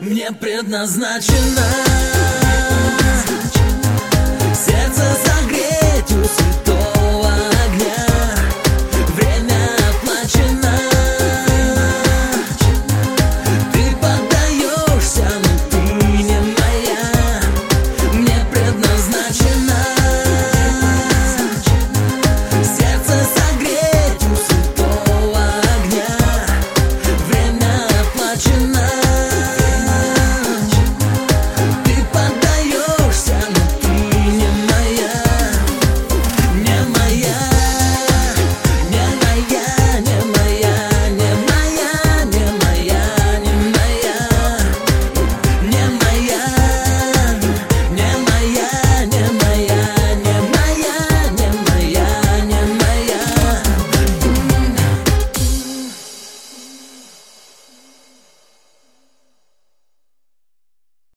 Мне предназначено